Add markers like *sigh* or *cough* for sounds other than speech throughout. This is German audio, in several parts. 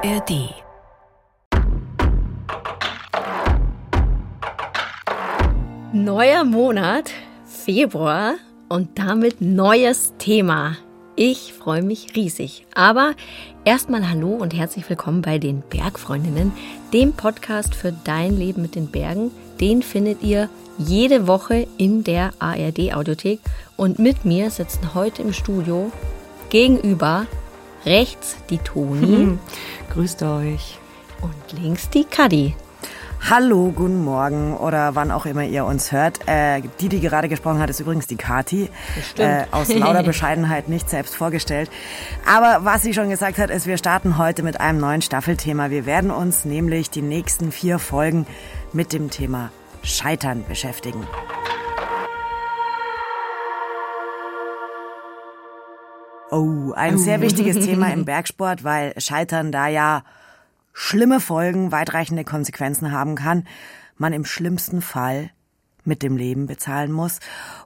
ARD. Neuer Monat, Februar und damit neues Thema. Ich freue mich riesig. Aber erstmal hallo und herzlich willkommen bei den Bergfreundinnen, dem Podcast für dein Leben mit den Bergen. Den findet ihr jede Woche in der ARD Audiothek und mit mir sitzen heute im Studio gegenüber rechts die Toni. Grüßt euch. Und links die Kadi. Hallo, guten Morgen oder wann auch immer ihr uns hört. Äh, die, die gerade gesprochen hat, ist übrigens die Kati. Äh, aus lauter *laughs* Bescheidenheit nicht selbst vorgestellt. Aber was sie schon gesagt hat, ist, wir starten heute mit einem neuen Staffelthema. Wir werden uns nämlich die nächsten vier Folgen mit dem Thema Scheitern beschäftigen. Oh, ein oh. sehr wichtiges Thema im *laughs* Bergsport, weil Scheitern da ja schlimme Folgen, weitreichende Konsequenzen haben kann, man im schlimmsten Fall mit dem Leben bezahlen muss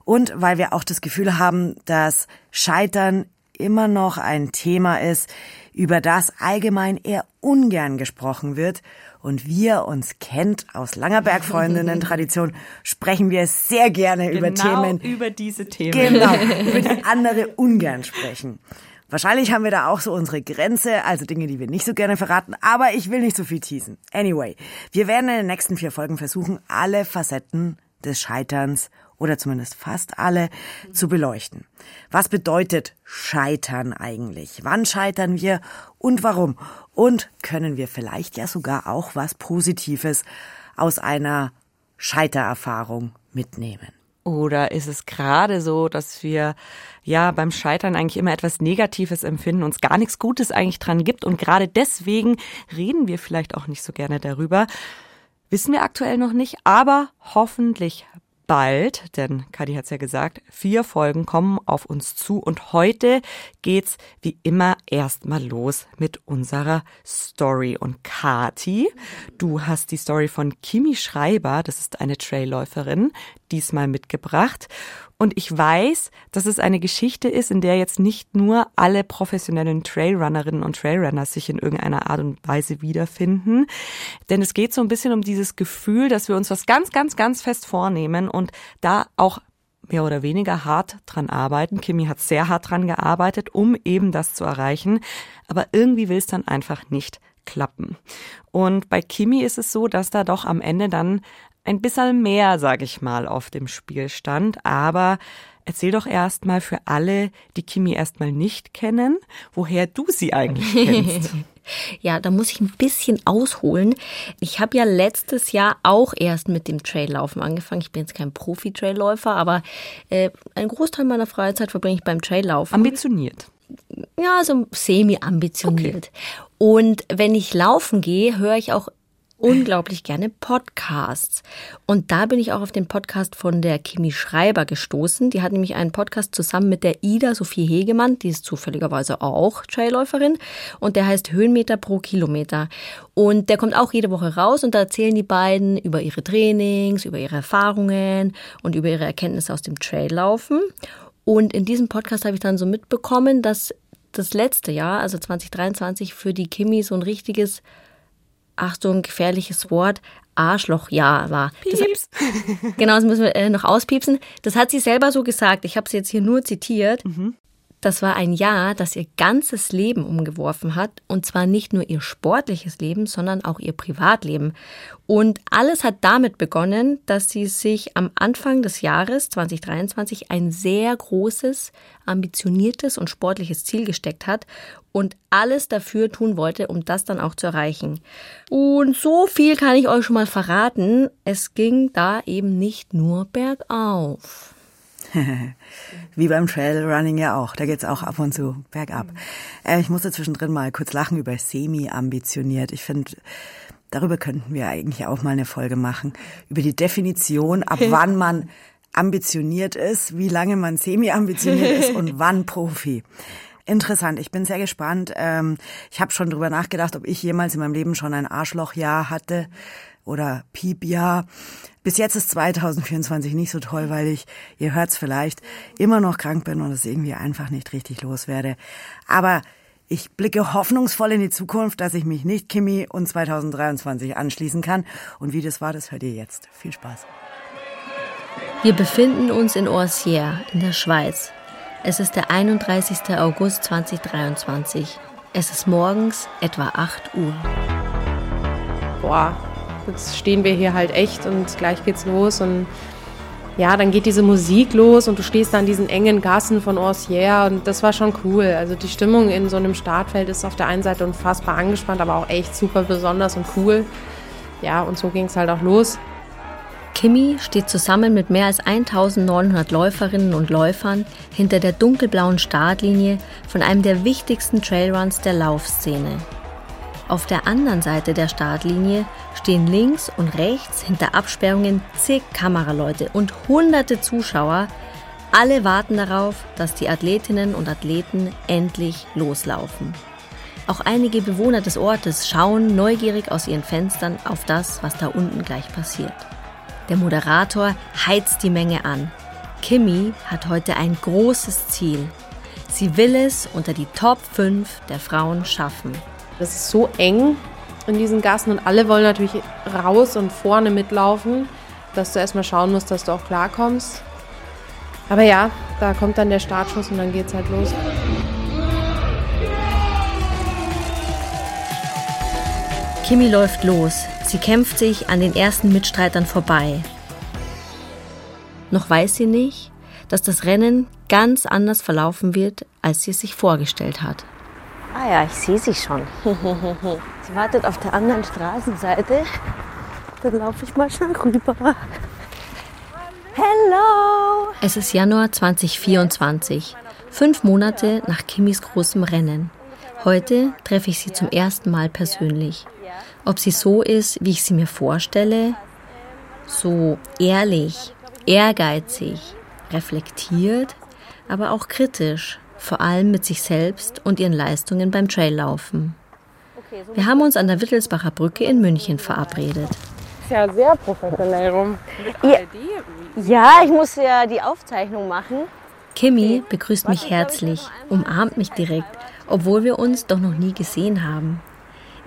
und weil wir auch das Gefühl haben, dass Scheitern immer noch ein Thema ist, über das allgemein eher ungern gesprochen wird und wir uns kennt aus langer Bergfreundinnen-Tradition, *laughs* sprechen wir sehr gerne genau über Themen. über diese Themen. Genau, *laughs* über die andere ungern sprechen. Wahrscheinlich haben wir da auch so unsere Grenze, also Dinge, die wir nicht so gerne verraten, aber ich will nicht so viel teasen. Anyway, wir werden in den nächsten vier Folgen versuchen, alle Facetten des Scheiterns oder zumindest fast alle zu beleuchten. Was bedeutet Scheitern eigentlich? Wann scheitern wir und warum? Und können wir vielleicht ja sogar auch was Positives aus einer Scheitererfahrung mitnehmen? Oder ist es gerade so, dass wir ja beim Scheitern eigentlich immer etwas Negatives empfinden, uns gar nichts Gutes eigentlich dran gibt und gerade deswegen reden wir vielleicht auch nicht so gerne darüber? Wissen wir aktuell noch nicht, aber hoffentlich bald, denn Kadi hat es ja gesagt, vier Folgen kommen auf uns zu und heute geht's wie immer erstmal los mit unserer Story. Und Kati, du hast die Story von Kimi Schreiber, das ist eine Trailläuferin, diesmal mitgebracht. Und ich weiß, dass es eine Geschichte ist, in der jetzt nicht nur alle professionellen Trailrunnerinnen und Trailrunner sich in irgendeiner Art und Weise wiederfinden. Denn es geht so ein bisschen um dieses Gefühl, dass wir uns was ganz, ganz, ganz fest vornehmen und da auch mehr oder weniger hart dran arbeiten. Kimi hat sehr hart dran gearbeitet, um eben das zu erreichen. Aber irgendwie will es dann einfach nicht klappen. Und bei Kimi ist es so, dass da doch am Ende dann ein bisschen mehr, sag ich mal, auf dem Spiel stand. Aber erzähl doch erstmal für alle, die Kimi erstmal nicht kennen, woher du sie eigentlich *laughs* kennst. Ja, da muss ich ein bisschen ausholen. Ich habe ja letztes Jahr auch erst mit dem Traillaufen angefangen. Ich bin jetzt kein Profi-Trailläufer, aber äh, einen Großteil meiner Freizeit verbringe ich beim Traillaufen. Ambitioniert. Ja, so semi-ambitioniert. Okay. Und wenn ich laufen gehe, höre ich auch unglaublich gerne Podcasts. Und da bin ich auch auf den Podcast von der Kimi Schreiber gestoßen. Die hat nämlich einen Podcast zusammen mit der Ida Sophie Hegemann, die ist zufälligerweise auch Trailläuferin. Und der heißt Höhenmeter pro Kilometer. Und der kommt auch jede Woche raus und da erzählen die beiden über ihre Trainings, über ihre Erfahrungen und über ihre Erkenntnisse aus dem Traillaufen. Und in diesem Podcast habe ich dann so mitbekommen, dass das letzte Jahr, also 2023, für die Kimi so ein richtiges Achtung, gefährliches Wort, Arschlochjahr war. Pieps. Das, *laughs* genau, das müssen wir äh, noch auspiepsen. Das hat sie selber so gesagt. Ich habe sie jetzt hier nur zitiert. Mhm. Das war ein Jahr, das ihr ganzes Leben umgeworfen hat. Und zwar nicht nur ihr sportliches Leben, sondern auch ihr Privatleben. Und alles hat damit begonnen, dass sie sich am Anfang des Jahres 2023 ein sehr großes, ambitioniertes und sportliches Ziel gesteckt hat und alles dafür tun wollte, um das dann auch zu erreichen. Und so viel kann ich euch schon mal verraten. Es ging da eben nicht nur bergauf. *laughs* Wie beim Trailrunning ja auch. Da geht's auch ab und zu bergab. Äh, ich musste zwischendrin mal kurz lachen über semi-ambitioniert. Ich finde, darüber könnten wir eigentlich auch mal eine Folge machen. Über die Definition, ab *laughs* wann man ambitioniert ist, wie lange man semi-ambitioniert ist *laughs* und wann Profi. Interessant, ich bin sehr gespannt. Ähm, ich habe schon drüber nachgedacht, ob ich jemals in meinem Leben schon ein Arschlochjahr hatte oder Piepjahr. Bis jetzt ist 2024 nicht so toll, weil ich, ihr hört's vielleicht, immer noch krank bin und es irgendwie einfach nicht richtig loswerde. Aber Ich blicke hoffnungsvoll in die Zukunft, dass ich mich nicht Kimi und 2023 anschließen kann. Und wie das war, das hört ihr jetzt. Viel Spaß. Wir befinden uns in Orsières in der Schweiz. Es ist der 31. August 2023. Es ist morgens etwa 8 Uhr. Boah, jetzt stehen wir hier halt echt und gleich geht's los und ja, dann geht diese Musik los und du stehst da in diesen engen Gassen von Orsières und das war schon cool. Also die Stimmung in so einem Startfeld ist auf der einen Seite unfassbar angespannt, aber auch echt super besonders und cool. Ja, und so ging es halt auch los. Kimi steht zusammen mit mehr als 1900 Läuferinnen und Läufern hinter der dunkelblauen Startlinie von einem der wichtigsten Trailruns der Laufszene. Auf der anderen Seite der Startlinie stehen links und rechts hinter Absperrungen zig Kameraleute und hunderte Zuschauer. Alle warten darauf, dass die Athletinnen und Athleten endlich loslaufen. Auch einige Bewohner des Ortes schauen neugierig aus ihren Fenstern auf das, was da unten gleich passiert. Der Moderator heizt die Menge an. Kimi hat heute ein großes Ziel. Sie will es unter die Top 5 der Frauen schaffen. Das ist so eng in diesen Gassen und alle wollen natürlich raus und vorne mitlaufen, dass du erstmal schauen musst, dass du auch klarkommst. Aber ja, da kommt dann der Startschuss und dann geht's halt los. Kimi läuft los. Sie kämpft sich an den ersten Mitstreitern vorbei. Noch weiß sie nicht, dass das Rennen ganz anders verlaufen wird, als sie es sich vorgestellt hat. Ah ja, ich sehe sie schon. *laughs* sie wartet auf der anderen Straßenseite. Dann laufe ich mal schnell rüber. Hello! Es ist Januar 2024, fünf Monate nach Kimis großem Rennen. Heute treffe ich sie zum ersten Mal persönlich. Ob sie so ist, wie ich sie mir vorstelle, so ehrlich, ehrgeizig, reflektiert, aber auch kritisch, vor allem mit sich selbst und ihren Leistungen beim Traillaufen. Wir haben uns an der Wittelsbacher Brücke in München verabredet. Ist ja sehr professionell rum. Ja, ja, ich muss ja die Aufzeichnung machen. Kimi begrüßt mich herzlich, umarmt mich direkt, obwohl wir uns doch noch nie gesehen haben.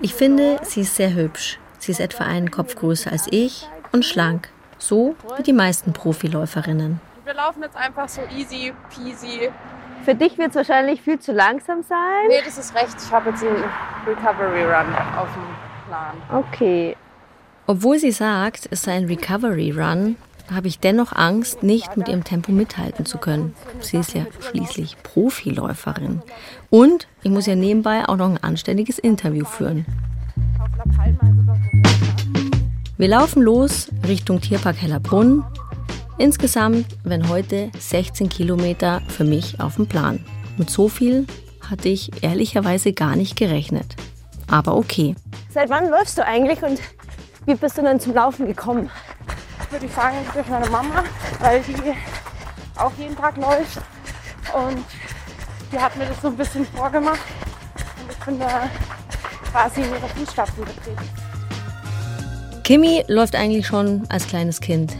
Ich finde, sie ist sehr hübsch. Sie ist etwa einen Kopf größer als ich und schlank, so wie die meisten Profiläuferinnen. Wir laufen jetzt einfach so easy peasy. Für dich wird es wahrscheinlich viel zu langsam sein. Nee, das ist recht. Ich habe jetzt einen Recovery Run auf dem Plan. Okay. Obwohl sie sagt, es sei ein Recovery Run, habe ich dennoch Angst, nicht mit ihrem Tempo mithalten zu können. Sie ist ja schließlich Profiläuferin. Und ich muss ja nebenbei auch noch ein anständiges Interview führen. Wir laufen los Richtung Tierpark Hellerbrunn. Insgesamt werden heute 16 Kilometer für mich auf dem Plan. Mit so viel hatte ich ehrlicherweise gar nicht gerechnet. Aber okay. Seit wann läufst du eigentlich und wie bist du dann zum Laufen gekommen? Würde ich sagen, durch meine Mama, weil die auch jeden Tag läuft. Und die hat mir das so ein bisschen vorgemacht. Und ich bin da quasi in ihre Fußstapfen getreten. Kimi läuft eigentlich schon als kleines Kind.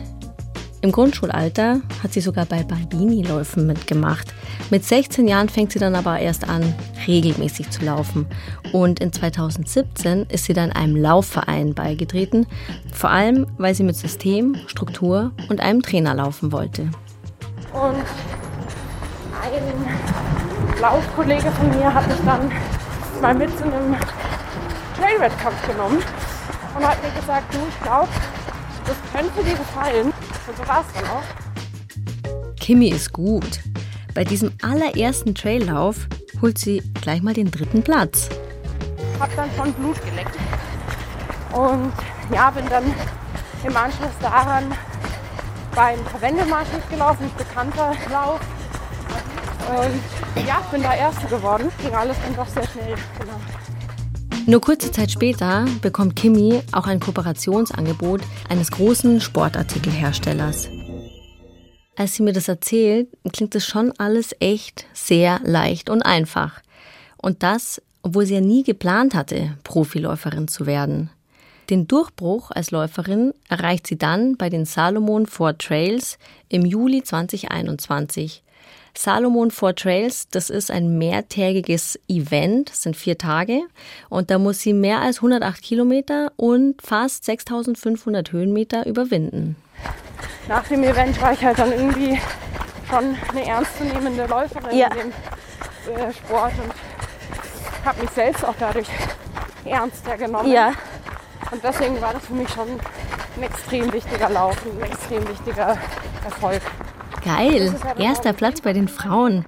Im Grundschulalter hat sie sogar bei Bambini-Läufen mitgemacht. Mit 16 Jahren fängt sie dann aber erst an, regelmäßig zu laufen. Und in 2017 ist sie dann einem Laufverein beigetreten, vor allem weil sie mit System, Struktur und einem Trainer laufen wollte. Und ein Laufkollege von mir hat mich dann mal mit zu einem Trailwettkampf genommen und hat mir gesagt, du, ich glaube, das könnte dir gefallen. Und so war es dann auch. Kimi ist gut. Bei diesem allerersten Traillauf holt sie gleich mal den dritten Platz. Hab dann schon Blut geleckt. Und ja, bin dann im Anschluss daran beim Verwendemarsch mitgelaufen, ein bekannter Lauf. Und ja, bin da Erste geworden. Ging alles dann doch sehr schnell. Genau. Nur kurze Zeit später bekommt Kimi auch ein Kooperationsangebot eines großen Sportartikelherstellers. Als sie mir das erzählt, klingt es schon alles echt sehr leicht und einfach. Und das, obwohl sie ja nie geplant hatte, Profiläuferin zu werden. Den Durchbruch als Läuferin erreicht sie dann bei den Salomon Four Trails im Juli 2021. Salomon Four Trails, das ist ein mehrtägiges Event, das sind vier Tage. Und da muss sie mehr als 108 Kilometer und fast 6500 Höhenmeter überwinden. Nach dem Event war ich halt dann irgendwie schon eine ernstzunehmende Läuferin Ja. in dem äh, Sport und habe mich selbst auch dadurch ernster genommen. Ja. Und deswegen war das für mich schon ein extrem wichtiger Lauf, ein extrem wichtiger Erfolg. Geil, erster Platz bei den Frauen.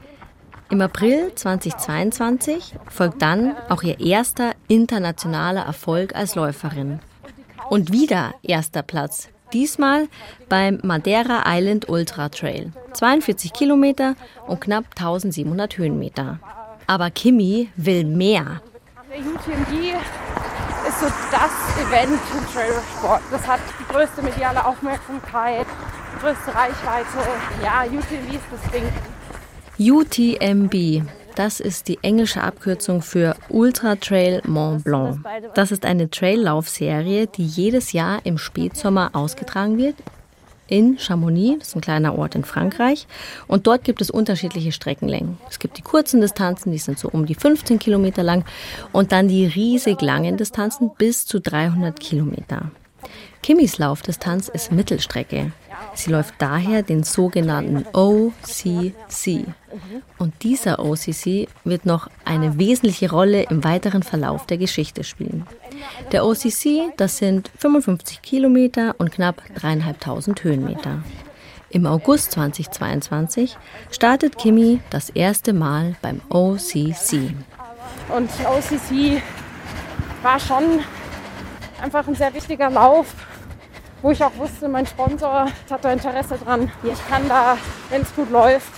Im April 2022 folgt dann auch ihr erster internationaler Erfolg als Läuferin. Und wieder erster Platz. Diesmal beim Madeira Island Ultra Trail. 42 Kilometer und knapp 1700 Höhenmeter. Aber Kimi will mehr. Der UTMB ist so das Event im Trailsport. Das hat die größte mediale Aufmerksamkeit, größte Reichweite. Ja, UTMB ist das Ding. UTMB, das ist die englische Abkürzung für Ultra Trail Mont Blanc. Das ist eine Traillaufserie, die jedes Jahr im Spätsommer ausgetragen wird. In Chamonix, das ist ein kleiner Ort in Frankreich. Und dort gibt es unterschiedliche Streckenlängen. Es gibt die kurzen Distanzen, die sind so um die 15 Kilometer lang. Und dann die riesig langen Distanzen bis zu 300 Kilometer. Kimmys Laufdistanz ist Mittelstrecke. Sie läuft daher den sogenannten OCC. Und dieser OCC wird noch eine wesentliche Rolle im weiteren Verlauf der Geschichte spielen. Der OCC, das sind 55 Kilometer und knapp dreieinhalbtausend Höhenmeter. Im August 2022 startet Kimi das erste Mal beim OCC. Und OCC war schon einfach ein sehr wichtiger Lauf, wo ich auch wusste, mein Sponsor hat da Interesse dran. Ich kann da, wenn es gut läuft,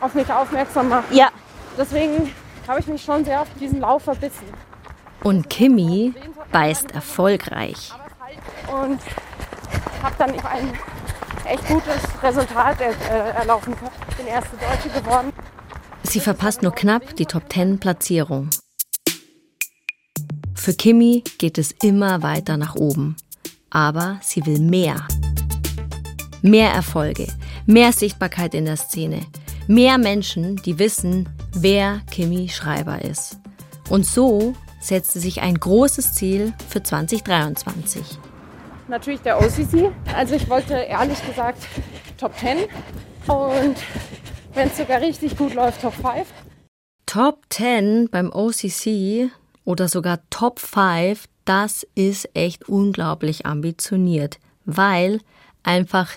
auf mich aufmerksam machen. Ja. Deswegen habe ich mich schon sehr auf diesen Lauf verbissen. Und Kimi beißt erfolgreich. und habe dann ein echt gutes Resultat äh, erlaufen können. Bin erste Deutsche geworden. Sie verpasst nur knapp die Top 10 Platzierung. Für Kimi geht es immer weiter nach oben. Aber sie will mehr. Mehr Erfolge, mehr Sichtbarkeit in der Szene, mehr Menschen, die wissen, wer Kimi Schreiber ist. Und so setzt sie sich ein großes Ziel für 2023. Natürlich der OCC. Also ich wollte ehrlich gesagt Top 10 und wenn es sogar richtig gut läuft, Top 5. Top 10 beim OCC oder sogar Top 5, das ist echt unglaublich ambitioniert, weil einfach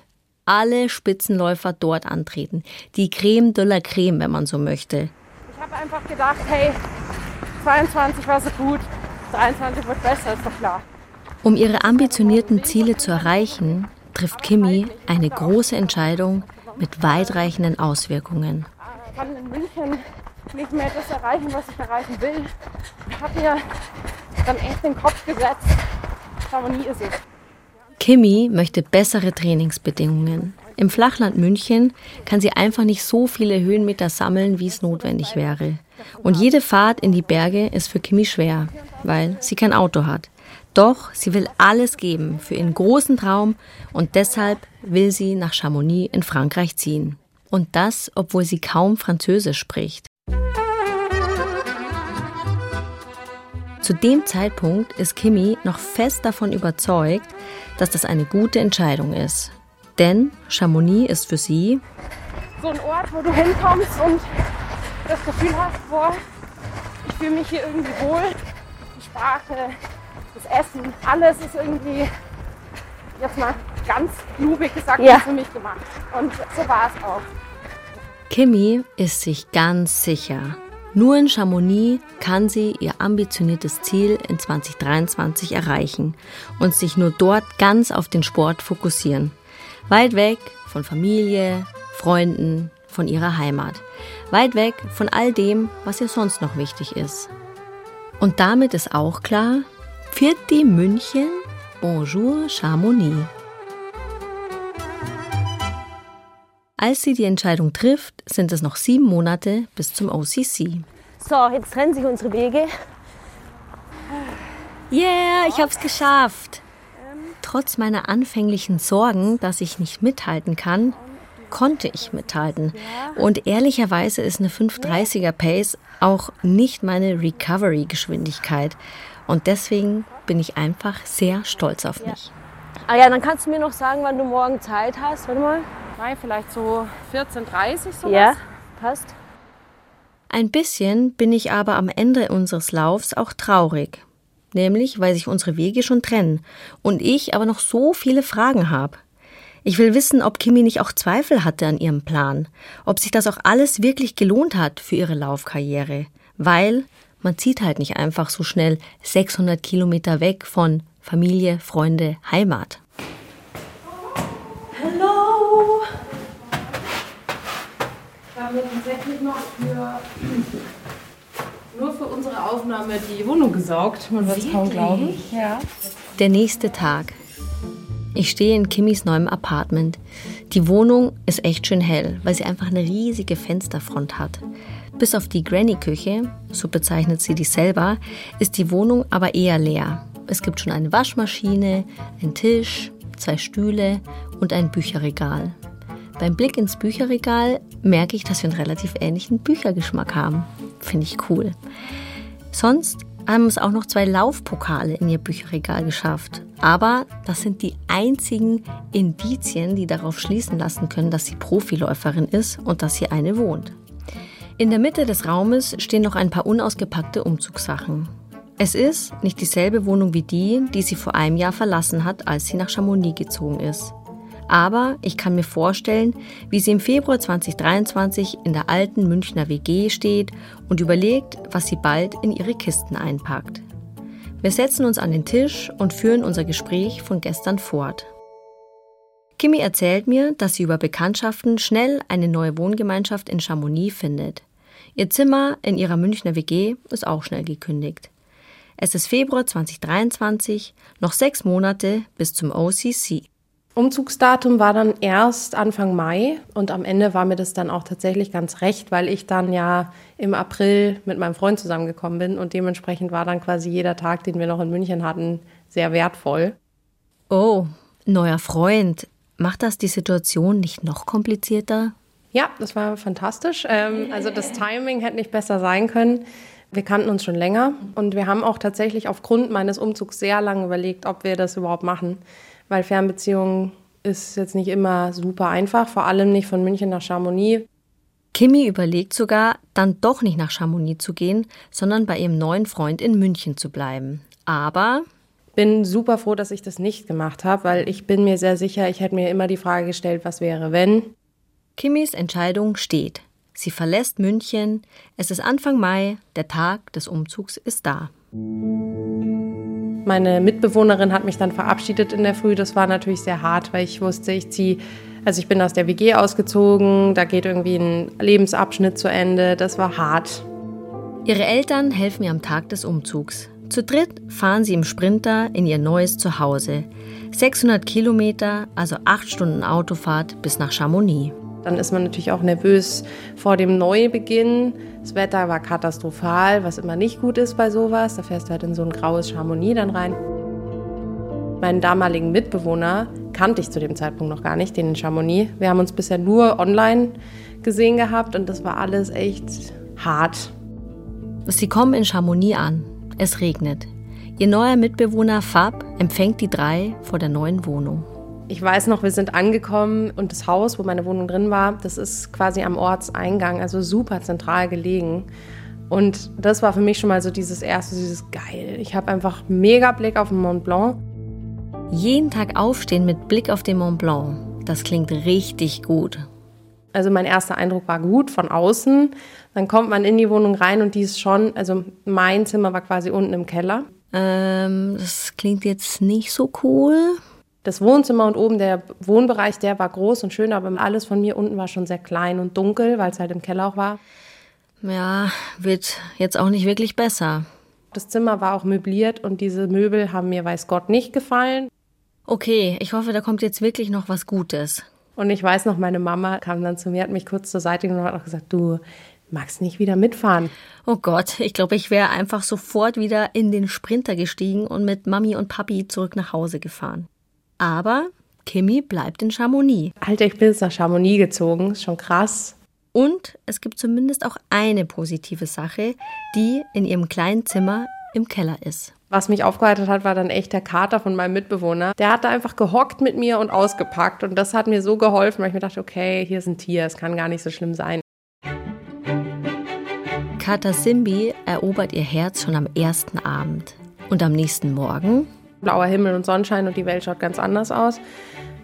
alle Spitzenläufer dort antreten. Die Creme de la Creme, wenn man so möchte. Ich habe einfach gedacht, hey, 22 war so gut, 23 wird besser, ist doch klar. Um ihre ambitionierten Ziele zu erreichen, trifft Kimi eine große Entscheidung mit weitreichenden Auswirkungen. Ich kann in München nicht mehr das erreichen, was ich erreichen will. Ich habe mir dann echt den Kopf gesetzt, Chamonix ist es. Kimi möchte bessere Trainingsbedingungen. Im Flachland München kann sie einfach nicht so viele Höhenmeter sammeln, wie es notwendig wäre. Und jede Fahrt in die Berge ist für Kimi schwer, weil sie kein Auto hat. Doch sie will alles geben für ihren großen Traum und deshalb will sie nach Chamonix in Frankreich ziehen. Und das, obwohl sie kaum Französisch spricht. Zu dem Zeitpunkt ist Kimi noch fest davon überzeugt, dass das eine gute Entscheidung ist. Denn Chamonix ist für sie So ein Ort, wo du hinkommst und das Gefühl hast, boah, ich fühle mich hier irgendwie wohl. Die Sprache, das Essen, alles ist irgendwie, jetzt mal ganz klubig gesagt, Ja. für mich gemacht. Und so war es auch. Kimi ist sich ganz sicher. Nur in Chamonix kann sie ihr ambitioniertes Ziel in 2023 erreichen und sich nur dort ganz auf den Sport fokussieren. Weit weg von Familie, Freunden, von ihrer Heimat. Weit weg von all dem, was ihr sonst noch wichtig ist. Und damit ist auch klar, Pfirti München, Bonjour Chamonix. Als sie die Entscheidung trifft, sind es noch sieben Monate bis zum OCC. So, jetzt trennen sich unsere Wege. Yeah, ich hab's geschafft. Trotz meiner anfänglichen Sorgen, dass ich nicht mithalten kann, konnte ich mithalten. Und ehrlicherweise ist eine 530er Pace auch nicht meine Recovery-Geschwindigkeit. Und deswegen bin ich einfach sehr stolz auf mich. Ah ja, dann kannst du mir noch sagen, wann du morgen Zeit hast. Warte mal. Mai, vielleicht so 14.30 sowas. Ja, passt. Ein bisschen bin ich aber am Ende unseres Laufs auch traurig. Nämlich, weil sich unsere Wege schon trennen und ich aber noch so viele Fragen habe. Ich will wissen, ob Kimi nicht auch Zweifel hatte an ihrem Plan, ob sich das auch alles wirklich gelohnt hat für ihre Laufkarriere, weil man zieht halt nicht einfach so schnell 600 Kilometer weg von Familie, Freunde, Heimat. Hallo! Wir haben tatsächlich noch für nur für unsere Aufnahme die Wohnung gesaugt. Man wird es kaum glauben. Ja. Der nächste Tag. Ich stehe in Kimmys neuem Apartment. Die Wohnung ist echt schön hell, weil sie einfach eine riesige Fensterfront hat. Bis auf die Granny-Küche, so bezeichnet sie die selber, ist die Wohnung aber eher leer. Es gibt schon eine Waschmaschine, einen Tisch, zwei Stühle und ein Bücherregal. Beim Blick ins Bücherregal merke ich, dass wir einen relativ ähnlichen Büchergeschmack haben. Finde ich cool. Sonst haben es auch noch zwei Laufpokale in ihr Bücherregal geschafft. Aber das sind die einzigen Indizien, die darauf schließen lassen können, dass sie Profiläuferin ist und dass hier eine wohnt. In der Mitte des Raumes stehen noch ein paar unausgepackte Umzugssachen. Es ist nicht dieselbe Wohnung wie die, die sie vor einem Jahr verlassen hat, als sie nach Chamonix gezogen ist. Aber ich kann mir vorstellen, wie sie im Februar 2023 in der alten Münchner WG steht und überlegt, was sie bald in ihre Kisten einpackt. Wir setzen uns an den Tisch und führen unser Gespräch von gestern fort. Kimi erzählt mir, dass sie über Bekanntschaften schnell eine neue Wohngemeinschaft in Chamonix findet. Ihr Zimmer in ihrer Münchner WG ist auch schnell gekündigt. Es ist Februar 2023, noch sechs Monate bis zum OCC. Umzugsdatum war dann erst Anfang Mai und am Ende war mir das dann auch tatsächlich ganz recht, weil ich dann ja im April mit meinem Freund zusammengekommen bin und dementsprechend war dann quasi jeder Tag, den wir noch in München hatten, sehr wertvoll. Oh, neuer Freund. Macht das die Situation nicht noch komplizierter? Ja, das war fantastisch. Ähm, also das Timing hätte nicht besser sein können. Wir kannten uns schon länger und wir haben auch tatsächlich aufgrund meines Umzugs sehr lange überlegt, ob wir das überhaupt machen weil Fernbeziehungen ist jetzt nicht immer super einfach, vor allem nicht von München nach Chamonix. Kimi überlegt sogar, dann doch nicht nach Chamonix zu gehen, sondern bei ihrem neuen Freund in München zu bleiben. Aber bin super froh, dass ich das nicht gemacht habe, weil ich bin mir sehr sicher, ich hätte mir immer die Frage gestellt, was wäre, wenn. Kimmys Entscheidung steht. Sie verlässt München. Es ist Anfang Mai, der Tag des Umzugs ist da. Meine Mitbewohnerin hat mich dann verabschiedet in der Früh. Das war natürlich sehr hart, weil ich wusste, ich ziehe, also ich bin aus der WG ausgezogen, da geht irgendwie ein Lebensabschnitt zu Ende. Das war hart. Ihre Eltern helfen ihr am Tag des Umzugs. Zu dritt fahren sie im Sprinter in ihr neues Zuhause. 600 Kilometer, also acht Stunden Autofahrt bis nach Chamonix. Dann ist man natürlich auch nervös vor dem Neubeginn. Das Wetter war katastrophal, was immer nicht gut ist bei sowas. Da fährst du halt in so ein graues Chamonix dann rein. Meinen damaligen Mitbewohner kannte ich zu dem Zeitpunkt noch gar nicht, den in Chamonix. Wir haben uns bisher nur online gesehen gehabt und das war alles echt hart. Sie kommen in Chamonix an. Es regnet. Ihr neuer Mitbewohner Fab empfängt die drei vor der neuen Wohnung. Ich weiß noch, wir sind angekommen und das Haus, wo meine Wohnung drin war, das ist quasi am Ortseingang, also super zentral gelegen. Und das war für mich schon mal so dieses erste, dieses geil. Ich habe einfach mega Blick auf den Mont Blanc. Jeden Tag aufstehen mit Blick auf den Mont Blanc, das klingt richtig gut. Also mein erster Eindruck war gut von außen. Dann kommt man in die Wohnung rein und die ist schon, also mein Zimmer war quasi unten im Keller. Ähm, das klingt jetzt nicht so cool. Das Wohnzimmer und oben der Wohnbereich, der war groß und schön, aber alles von mir unten war schon sehr klein und dunkel, weil es halt im Keller auch war. Ja, wird jetzt auch nicht wirklich besser. Das Zimmer war auch möbliert und diese Möbel haben mir, weiß Gott, nicht gefallen. Okay, ich hoffe, da kommt jetzt wirklich noch was Gutes. Und ich weiß noch, meine Mama kam dann zu mir, hat mich kurz zur Seite genommen und hat auch gesagt, du magst nicht wieder mitfahren. Oh Gott, ich glaube, ich wäre einfach sofort wieder in den Sprinter gestiegen und mit Mami und Papi zurück nach Hause gefahren. Aber Kimi bleibt in Chamonix. Alter, ich bin jetzt nach Chamonix gezogen, ist schon krass. Und es gibt zumindest auch eine positive Sache, die in ihrem kleinen Zimmer im Keller ist. Was mich aufgeheitert hat, war dann echt der Kater von meinem Mitbewohner. Der hat da einfach gehockt mit mir und ausgepackt. Und das hat mir so geholfen, weil ich mir dachte, okay, hier ist ein Tier, es kann gar nicht so schlimm sein. Kata Simbi erobert ihr Herz schon am ersten Abend. Und am nächsten Morgen? Blauer Himmel und Sonnenschein und die Welt schaut ganz anders aus.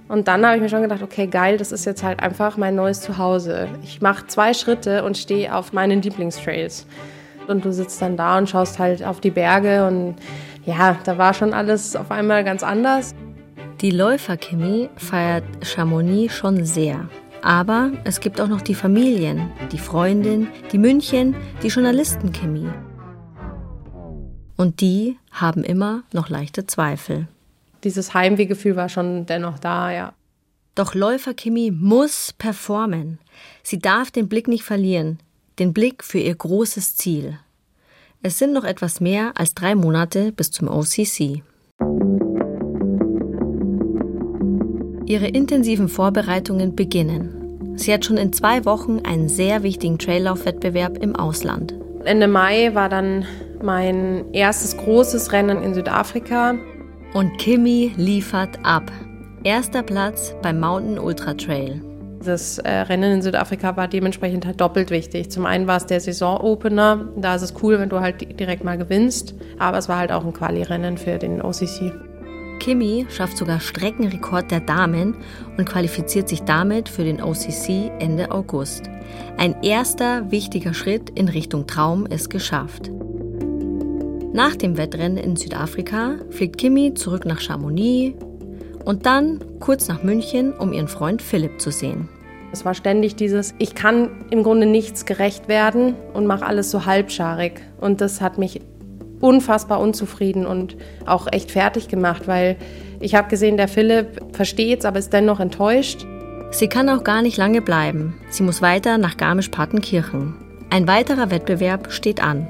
Und dann habe ich mir schon gedacht, okay, geil, das ist jetzt halt einfach mein neues Zuhause. Ich mache zwei Schritte und stehe auf meinen Lieblingstrails. Und du sitzt dann da und schaust halt auf die Berge und ja, da war schon alles auf einmal ganz anders. Die Läufer-Kimi feiert Chamonix schon sehr. Aber es gibt auch noch die Familien, die Freundin, die München, die Journalisten-Kimi. Und die haben immer noch leichte Zweifel dieses Heimwehgefühl war schon dennoch da, ja. Doch Läufer Kimi muss performen. Sie darf den Blick nicht verlieren, den Blick für ihr großes Ziel. Es sind noch etwas mehr als drei Monate bis zum OCC. Ihre intensiven Vorbereitungen beginnen. Sie hat schon in zwei Wochen einen sehr wichtigen Traillaufwettbewerb im Ausland. Ende Mai war dann mein erstes großes Rennen in Südafrika. Und Kimi liefert ab. Erster Platz beim Mountain Ultra Trail. Das äh, Rennen in Südafrika war dementsprechend halt doppelt wichtig. Zum einen war es der Saisonopener. Da ist es cool, wenn du halt direkt mal gewinnst. Aber es war halt auch ein Quali-Rennen für den OCC. Kimi schafft sogar Streckenrekord der Damen und qualifiziert sich damit für den OCC Ende August. Ein erster wichtiger Schritt in Richtung Traum ist geschafft. Nach dem Wettrennen in Südafrika fliegt Kimi zurück nach Chamonix und dann kurz nach München, um ihren Freund Philipp zu sehen. Es war ständig dieses, ich kann im Grunde nichts gerecht werden und mache alles so halbscharig. Und das hat mich unfassbar unzufrieden und auch echt fertig gemacht, weil ich habe gesehen, der Philipp versteht's, aber ist dennoch enttäuscht. Sie kann auch gar nicht lange bleiben. Sie muss weiter nach Garmisch-Partenkirchen. Ein weiterer Wettbewerb steht an.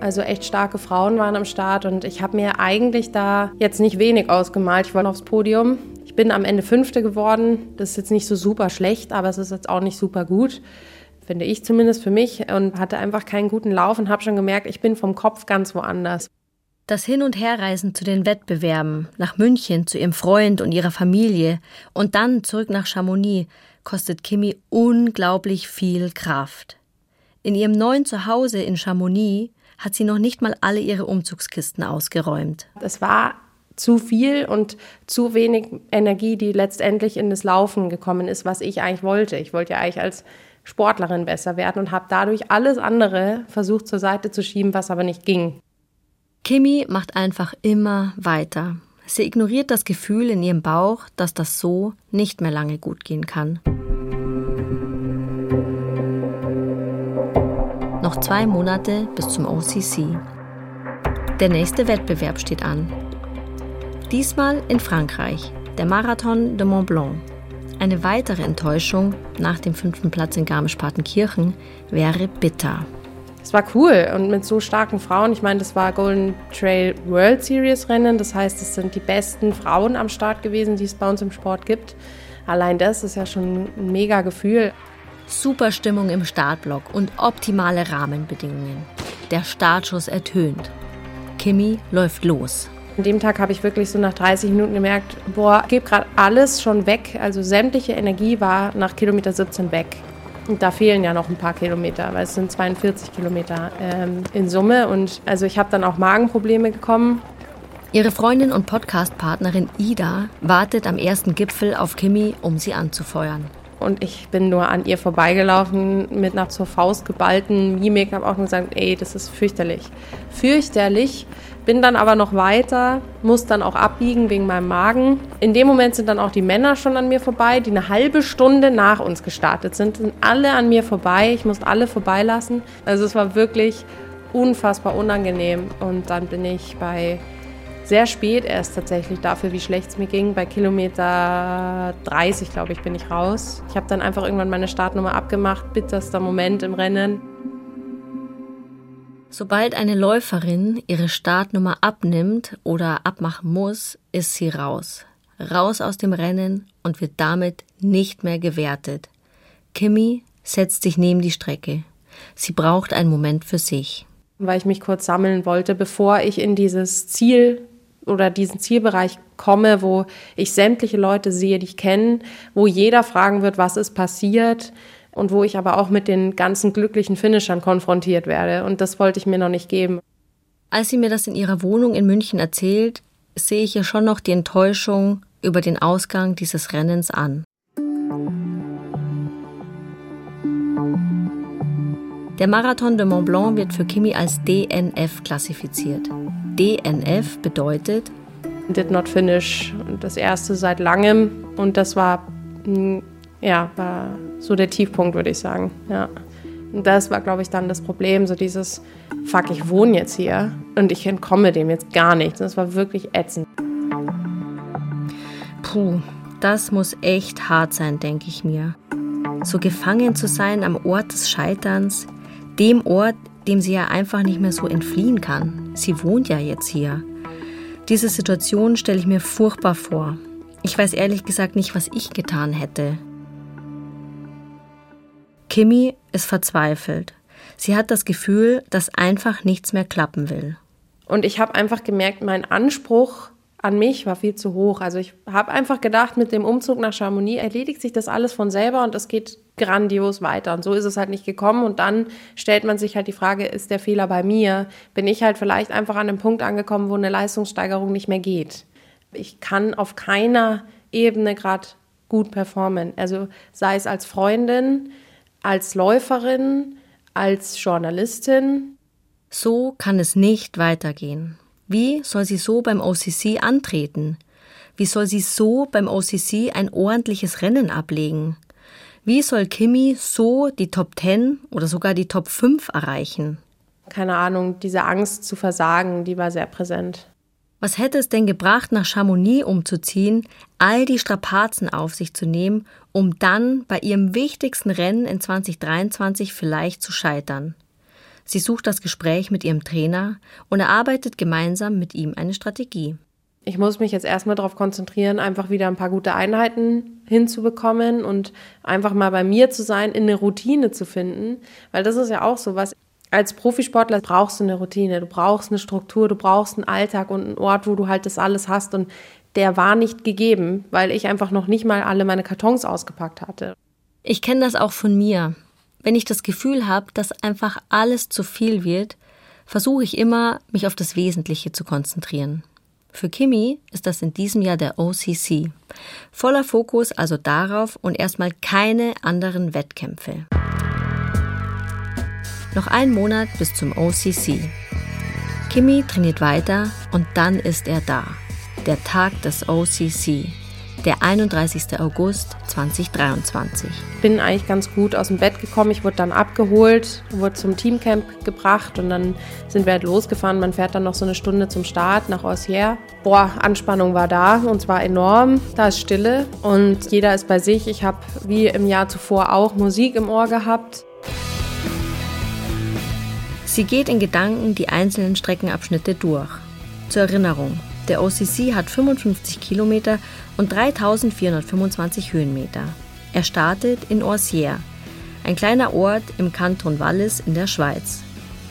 Also echt starke Frauen waren am Start und ich habe mir eigentlich da jetzt nicht wenig ausgemalt. Ich wollte aufs Podium. Ich bin am Ende Fünfte geworden. Das ist jetzt nicht so super schlecht, aber es ist jetzt auch nicht super gut. Finde ich zumindest für mich und hatte einfach keinen guten Lauf und habe schon gemerkt, ich bin vom Kopf ganz woanders. Das Hin- und Herreisen zu den Wettbewerben, nach München zu ihrem Freund und ihrer Familie und dann zurück nach Chamonix kostet Kimi unglaublich viel Kraft. In ihrem neuen Zuhause in Chamonix hat sie noch nicht mal alle ihre Umzugskisten ausgeräumt. Es war zu viel und zu wenig Energie, die letztendlich in das Laufen gekommen ist, was ich eigentlich wollte. Ich wollte ja eigentlich als Sportlerin besser werden und habe dadurch alles andere versucht zur Seite zu schieben, was aber nicht ging. Kimi macht einfach immer weiter. Sie ignoriert das Gefühl in ihrem Bauch, dass das so nicht mehr lange gut gehen kann. Noch zwei Monate bis zum OCC. Der nächste Wettbewerb steht an. Diesmal in Frankreich, der Marathon de Mont Blanc. Eine weitere Enttäuschung nach dem fünften Platz in Garmisch-Partenkirchen wäre bitter. Es war cool und mit so starken Frauen. Ich meine, das war Golden Trail World Series Rennen. Das heißt, es sind die besten Frauen am Start gewesen, die es bei uns im Sport gibt. Allein das ist ja schon ein mega Gefühl. Super Stimmung im Startblock und optimale Rahmenbedingungen. Der Startschuss ertönt. Kimi läuft los. An dem Tag habe ich wirklich so nach 30 Minuten gemerkt, boah, ich gebe gerade alles schon weg. Also sämtliche Energie war nach Kilometer 17 weg. Und da fehlen ja noch ein paar Kilometer, weil es sind 42 Kilometer ähm, in Summe. Und also ich habe dann auch Magenprobleme bekommen. Ihre Freundin und Podcast-Partnerin Ida wartet am ersten Gipfel auf Kimi, um sie anzufeuern und ich bin nur an ihr vorbeigelaufen mit einer zur Faust geballten Mimik, habe auch nur gesagt, ey, das ist fürchterlich. Fürchterlich. Bin dann aber noch weiter, muss dann auch abbiegen wegen meinem Magen. In dem Moment sind dann auch die Männer schon an mir vorbei, die eine halbe Stunde nach uns gestartet sind, sind alle an mir vorbei. Ich musste alle vorbeilassen. Also es war wirklich unfassbar unangenehm. Und dann bin ich bei sehr spät erst tatsächlich dafür, wie schlecht es mir ging. Bei Kilometer 30, glaube ich, bin ich raus. Ich habe dann einfach irgendwann meine Startnummer abgemacht. Bitterster Moment im Rennen. Sobald eine Läuferin ihre Startnummer abnimmt oder abmachen muss, ist sie raus. raus aus dem Rennen und wird damit nicht mehr gewertet. Kimi setzt sich neben die Strecke. Sie braucht einen Moment für sich. Weil ich mich kurz sammeln wollte, bevor ich in dieses Ziel oder diesen Zielbereich komme, wo ich sämtliche Leute sehe, die ich kenne, wo jeder fragen wird, was ist passiert und wo ich aber auch mit den ganzen glücklichen Finishern konfrontiert werde. Und das wollte ich mir noch nicht geben. Als sie mir das in ihrer Wohnung in München erzählt, sehe ich ihr schon noch die Enttäuschung über den Ausgang dieses Rennens an. Der Marathon de Mont Blanc wird für Kimi als DNF klassifiziert. DNF bedeutet Did not finish. Das erste seit langem und das war hm, ja war so der Tiefpunkt, würde ich sagen. Ja. Und das war, glaube ich, dann das Problem, so dieses Fuck, ich wohne jetzt hier und ich entkomme dem jetzt gar nicht. Das war wirklich ätzend. Puh, das muss echt hart sein, denke ich mir. So gefangen zu sein am Ort des Scheiterns, dem Ort, dem sie ja einfach nicht mehr so entfliehen kann. Sie wohnt ja jetzt hier. Diese Situation stelle ich mir furchtbar vor. Ich weiß ehrlich gesagt nicht, was ich getan hätte. Kimi ist verzweifelt. Sie hat das Gefühl, dass einfach nichts mehr klappen will. Und ich habe einfach gemerkt, mein Anspruch an mich war viel zu hoch. Also ich habe einfach gedacht, mit dem Umzug nach Chamonix erledigt sich das alles von selber und es geht grandios weiter. Und so ist es halt nicht gekommen. Und dann stellt man sich halt die Frage, ist der Fehler bei mir? Bin ich halt vielleicht einfach an einem Punkt angekommen, wo eine Leistungssteigerung nicht mehr geht? Ich kann auf keiner Ebene gerade gut performen. Also sei es als Freundin, als Läuferin, als Journalistin. So kann es nicht weitergehen. Wie soll sie so beim OCC antreten? Wie soll sie so beim OCC ein ordentliches Rennen ablegen? Wie soll Kimi so die Top 10 oder sogar die Top 5 erreichen? Keine Ahnung, diese Angst zu versagen, die war sehr präsent. Was hätte es denn gebracht, nach Chamonix umzuziehen, all die Strapazen auf sich zu nehmen, um dann bei ihrem wichtigsten Rennen in 2023 vielleicht zu scheitern? Sie sucht das Gespräch mit ihrem Trainer und erarbeitet gemeinsam mit ihm eine Strategie. Ich muss mich jetzt erstmal darauf konzentrieren, einfach wieder ein paar gute Einheiten hinzubekommen und einfach mal bei mir zu sein, in eine Routine zu finden. Weil das ist ja auch so was. Als Profisportler brauchst du eine Routine, du brauchst eine Struktur, du brauchst einen Alltag und einen Ort, wo du halt das alles hast. Und der war nicht gegeben, weil ich einfach noch nicht mal alle meine Kartons ausgepackt hatte. Ich kenne das auch von mir. Wenn ich das Gefühl habe, dass einfach alles zu viel wird, versuche ich immer, mich auf das Wesentliche zu konzentrieren. Für Kimi ist das in diesem Jahr der OCC. Voller Fokus also darauf und erstmal keine anderen Wettkämpfe. Noch ein Monat bis zum OCC. Kimi trainiert weiter und dann ist er da. Der Tag des OCC der 31. August 2023. Bin eigentlich ganz gut aus dem Bett gekommen. Ich wurde dann abgeholt, wurde zum Teamcamp gebracht und dann sind wir halt losgefahren. Man fährt dann noch so eine Stunde zum Start nach Ossier. Boah, Anspannung war da und zwar enorm. Da ist Stille und jeder ist bei sich. Ich habe wie im Jahr zuvor auch Musik im Ohr gehabt. Sie geht in Gedanken die einzelnen Streckenabschnitte durch. Zur Erinnerung, der OCC hat 55 Kilometer und 3425 Höhenmeter. Er startet in Orsières, ein kleiner Ort im Kanton Wallis in der Schweiz.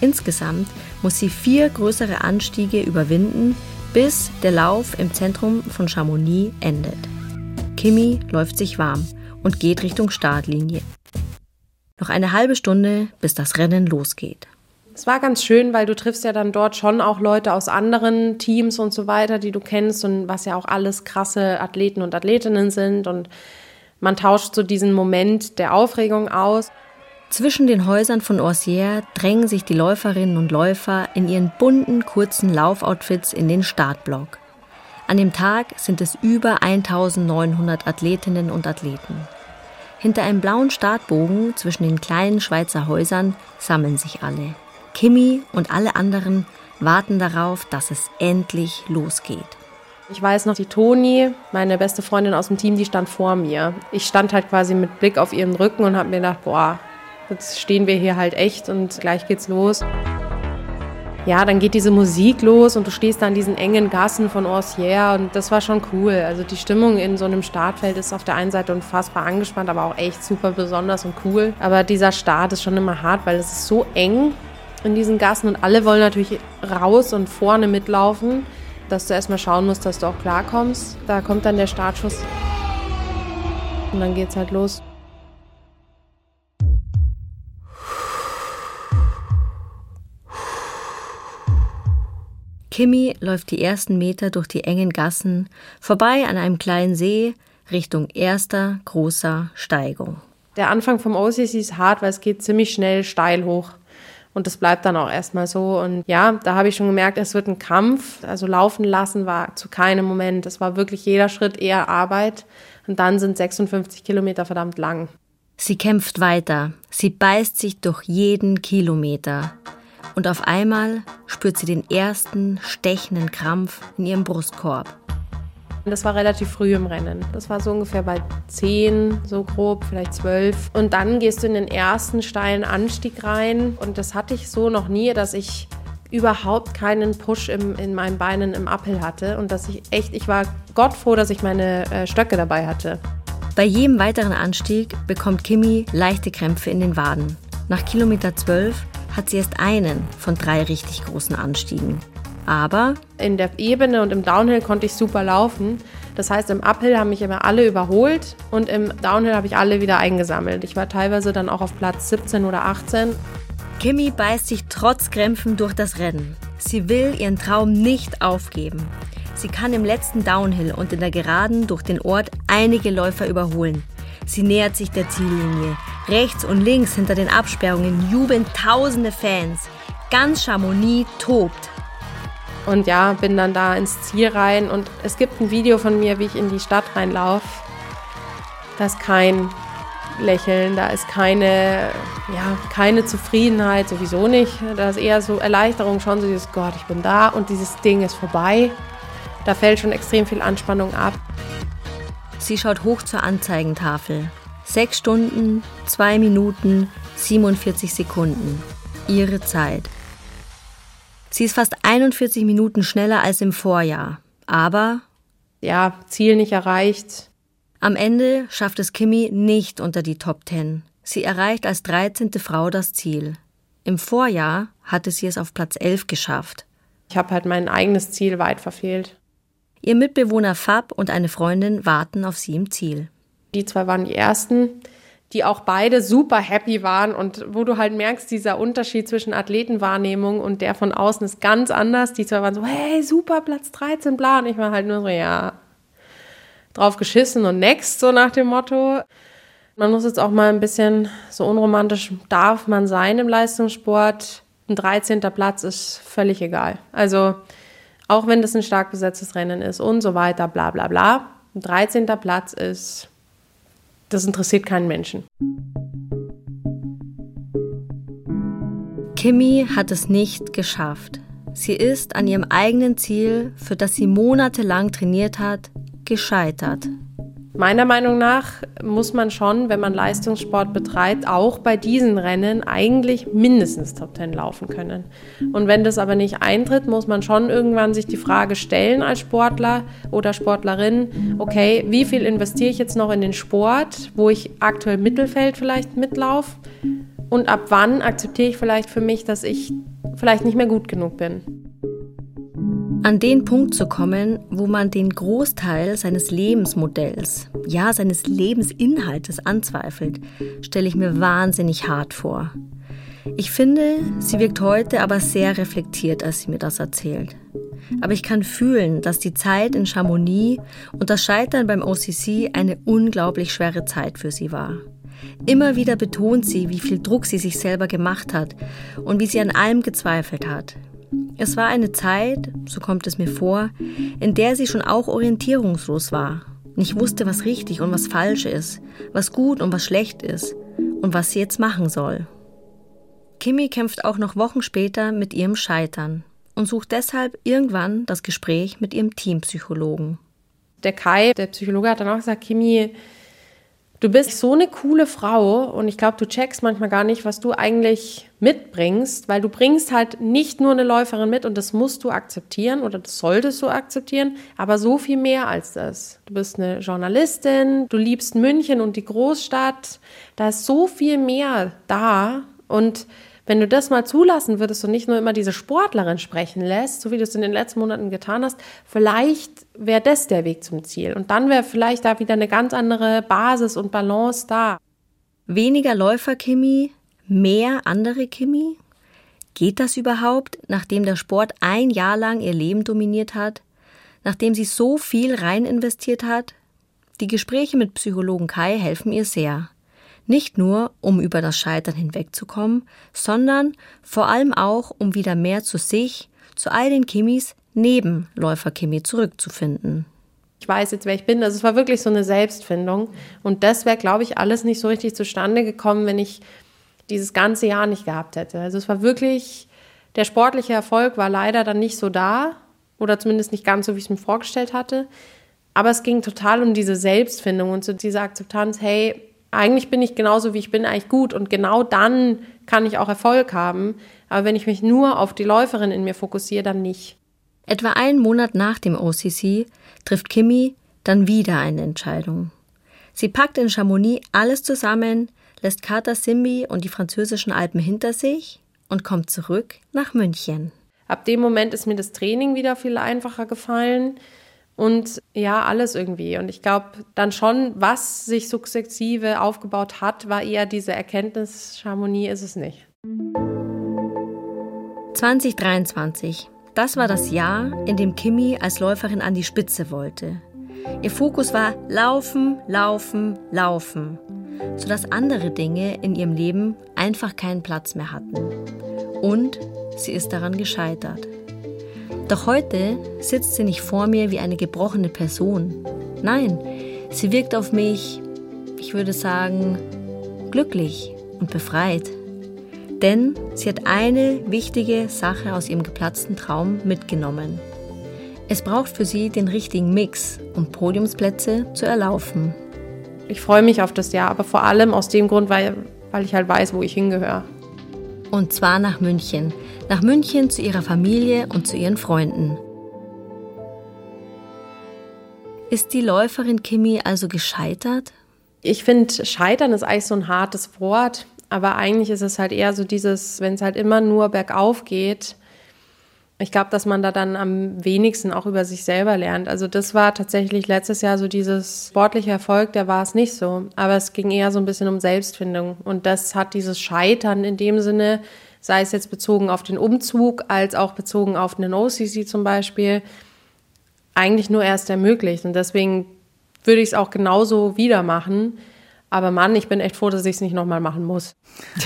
Insgesamt muss sie vier größere Anstiege überwinden, bis der Lauf im Zentrum von Chamonix endet. Kimi läuft sich warm und geht Richtung Startlinie. Noch eine halbe Stunde, bis das Rennen losgeht. Es war ganz schön, weil du triffst ja dann dort schon auch Leute aus anderen Teams und so weiter, die du kennst und was ja auch alles krasse Athleten und Athletinnen sind und man tauscht so diesen Moment der Aufregung aus. Zwischen den Häusern von Orsières drängen sich die Läuferinnen und Läufer in ihren bunten, kurzen Laufoutfits in den Startblock. An dem Tag sind es über 1900 Athletinnen und Athleten. Hinter einem blauen Startbogen zwischen den kleinen Schweizer Häusern sammeln sich alle. Kimi und alle anderen warten darauf, dass es endlich losgeht. Ich weiß noch, die Toni, meine beste Freundin aus dem Team, die stand vor mir. Ich stand halt quasi mit Blick auf ihren Rücken und habe mir gedacht, boah, jetzt stehen wir hier halt echt und gleich geht's los. ja, dann geht diese Musik los und du stehst da in diesen engen Gassen von Orsières und das war schon cool. Also die Stimmung in so einem Startfeld ist auf der einen Seite unfassbar angespannt, aber auch echt super besonders und cool. Aber dieser Start ist schon immer hart, weil es ist so eng in diesen Gassen und alle wollen natürlich raus und vorne mitlaufen, dass du erstmal schauen musst, dass du auch klarkommst. Da kommt dann der Startschuss und dann geht's halt los. Kimi läuft die ersten Meter durch die engen Gassen, vorbei an einem kleinen See, Richtung erster großer Steigung. Der Anfang vom OCC ist hart, weil es geht ziemlich schnell steil hoch. Und das bleibt dann auch erstmal so. Und ja, da habe ich schon gemerkt, es wird ein Kampf. Also laufen lassen war zu keinem Moment. Es war wirklich jeder Schritt eher Arbeit. Und dann sind 56 Kilometer verdammt lang. Sie kämpft weiter. Sie beißt sich durch jeden Kilometer und auf einmal spürt sie den ersten stechenden Krampf in ihrem Brustkorb. Das war relativ früh im Rennen. Das war so ungefähr bei 10, so grob, vielleicht 12. Und dann gehst du in den ersten steilen Anstieg rein. Und das hatte ich so noch nie, dass ich überhaupt keinen Push im, in meinen Beinen im Uphill hatte. Und dass ich echt, ich war Gott froh, dass ich meine äh, Stöcke dabei hatte. Bei jedem weiteren Anstieg bekommt Kimi leichte Krämpfe in den Waden. Nach Kilometer 12 hat sie erst einen von drei richtig großen Anstiegen. Aber in der Ebene und im Downhill konnte ich super laufen. Das heißt, im Uphill haben mich immer alle überholt und im Downhill habe ich alle wieder eingesammelt. Ich war teilweise dann auch auf Platz 17 oder 18. Kimi beißt sich trotz Krämpfen durch das Rennen. Sie will ihren Traum nicht aufgeben. Sie kann im letzten Downhill und in der Geraden durch den Ort einige Läufer überholen. Sie nähert sich der Ziellinie. Rechts und links hinter den Absperrungen jubeln tausende Fans. Ganz Chamonix tobt. Und ja, bin dann da ins Ziel rein und es gibt ein Video von mir, wie ich in die Stadt reinlaufe. Da ist kein Lächeln, da ist keine, ja, keine Zufriedenheit, sowieso nicht. Da ist eher so Erleichterung, schon so dieses Gott, ich bin da und dieses Ding ist vorbei. Da fällt schon extrem viel Anspannung ab. Sie schaut hoch zur Anzeigentafel. Sechs Stunden, zwei Minuten, 47 Sekunden. Ihre Zeit. Sie ist fast 41 Minuten schneller als im Vorjahr. Aber. Ja, Ziel nicht erreicht. Am Ende schafft es Kimi nicht unter die Top Ten. Sie erreicht als 13. Frau das Ziel. Im Vorjahr hatte sie es auf Platz 11 geschafft. Ich habe halt mein eigenes Ziel weit verfehlt. Ihr Mitbewohner Fab und eine Freundin warten auf sie im Ziel. Die zwei waren die ersten, die auch beide super happy waren und wo du halt merkst, dieser Unterschied zwischen Athletenwahrnehmung und der von außen ist ganz anders. Die zwei waren so, hey, super, Platz 13, bla. Und ich war halt nur so, ja, drauf geschissen und next, so nach dem Motto. Man muss jetzt auch mal ein bisschen so unromantisch darf man sein im Leistungssport. Ein 13. Platz ist völlig egal. Also, auch wenn das ein stark besetztes Rennen ist und so weiter, bla bla bla. Ein 13. Platz ist, das interessiert keinen Menschen. Kimi hat es nicht geschafft. Sie ist an ihrem eigenen Ziel, für das sie monatelang trainiert hat, gescheitert. Meiner Meinung nach muss man schon, wenn man Leistungssport betreibt, auch bei diesen Rennen eigentlich mindestens Top Ten laufen können. Und wenn das aber nicht eintritt, muss man schon irgendwann sich die Frage stellen als Sportler oder Sportlerin, okay, wie viel investiere ich jetzt noch in den Sport, wo ich aktuell Mittelfeld vielleicht mitlaufe? Und ab wann akzeptiere ich vielleicht für mich, dass ich vielleicht nicht mehr gut genug bin? An den Punkt zu kommen, wo man den Großteil seines Lebensmodells, ja seines Lebensinhaltes anzweifelt, stelle ich mir wahnsinnig hart vor. Ich finde, sie wirkt heute aber sehr reflektiert, als sie mir das erzählt. Aber ich kann fühlen, dass die Zeit in Chamonix und das Scheitern beim OCC eine unglaublich schwere Zeit für sie war. Immer wieder betont sie, wie viel Druck sie sich selber gemacht hat und wie sie an allem gezweifelt hat, es war eine Zeit, so kommt es mir vor, in der sie schon auch orientierungslos war, nicht wusste, was richtig und was falsch ist, was gut und was schlecht ist und was sie jetzt machen soll. Kimi kämpft auch noch Wochen später mit ihrem Scheitern und sucht deshalb irgendwann das Gespräch mit ihrem Teampsychologen. Der Kai, der Psychologe, hat dann auch gesagt, Kimi, Du bist so eine coole Frau und ich glaube, du checkst manchmal gar nicht, was du eigentlich mitbringst, weil du bringst halt nicht nur eine Läuferin mit und das musst du akzeptieren oder das solltest du akzeptieren, aber so viel mehr als das. Du bist eine Journalistin, du liebst München und die Großstadt, da ist so viel mehr da und wenn du das mal zulassen würdest und nicht nur immer diese Sportlerin sprechen lässt, so wie du es in den letzten Monaten getan hast, vielleicht wäre das der Weg zum Ziel. Und dann wäre vielleicht da wieder eine ganz andere Basis und Balance da. Weniger Läufer-Kimi, mehr andere Kimi? Geht das überhaupt, nachdem der Sport ein Jahr lang ihr Leben dominiert hat? Nachdem sie so viel rein investiert hat? Die Gespräche mit Psychologen Kai helfen ihr sehr. Nicht nur, um über das Scheitern hinwegzukommen, sondern vor allem auch, um wieder mehr zu sich, zu all den Kimis neben Läufer-Kimi zurückzufinden. Ich weiß jetzt, wer ich bin. Also es war wirklich so eine Selbstfindung. Und das wäre, glaube ich, alles nicht so richtig zustande gekommen, wenn ich dieses ganze Jahr nicht gehabt hätte. Also es war wirklich, der sportliche Erfolg war leider dann nicht so da oder zumindest nicht ganz so, wie ich es mir vorgestellt hatte. Aber es ging total um diese Selbstfindung und so diese Akzeptanz, hey, eigentlich bin ich genauso, wie ich bin, eigentlich gut und genau dann kann ich auch Erfolg haben. Aber wenn ich mich nur auf die Läuferin in mir fokussiere, dann nicht. Etwa einen Monat nach dem OCC trifft Kimi dann wieder eine Entscheidung. Sie packt in Chamonix alles zusammen, lässt Kater Simbi und die französischen Alpen hinter sich und kommt zurück nach München. Ab dem Moment ist mir das Training wieder viel einfacher gefallen und ja, alles irgendwie. Und ich glaube dann schon, was sich sukzessive aufgebaut hat, war eher diese Erkenntnis, Chamonix ist es nicht. 2023. Das war das Jahr, in dem Kimi als Läuferin an die Spitze wollte. Ihr Fokus war Laufen, Laufen, Laufen, sodass andere Dinge in ihrem Leben einfach keinen Platz mehr hatten. Und sie ist daran gescheitert. Doch heute sitzt sie nicht vor mir wie eine gebrochene Person. Nein, sie wirkt auf mich, ich würde sagen, glücklich und befreit. Denn sie hat eine wichtige Sache aus ihrem geplatzten Traum mitgenommen. Es braucht für sie den richtigen Mix, um Podiumsplätze zu erlaufen. Ich freue mich auf das Jahr, aber vor allem aus dem Grund, weil, weil ich halt weiß, wo ich hingehöre. Und zwar nach München. Nach München zu ihrer Familie und zu ihren Freunden. Ist die Läuferin Kimi also gescheitert? Ich finde, scheitern ist eigentlich so ein hartes Wort, aber eigentlich ist es halt eher so dieses, wenn es halt immer nur bergauf geht, ich glaube, dass man da dann am wenigsten auch über sich selber lernt. Also das war tatsächlich letztes Jahr so dieses sportliche Erfolg, der war es nicht so. Aber es ging eher so ein bisschen um Selbstfindung. Und das hat dieses Scheitern in dem Sinne, sei es jetzt bezogen auf den Umzug, als auch bezogen auf einen OCC zum Beispiel, eigentlich nur erst ermöglicht. Und deswegen würde ich es auch genauso wieder machen. Aber Mann, ich bin echt froh, dass ich es nicht nochmal machen muss. das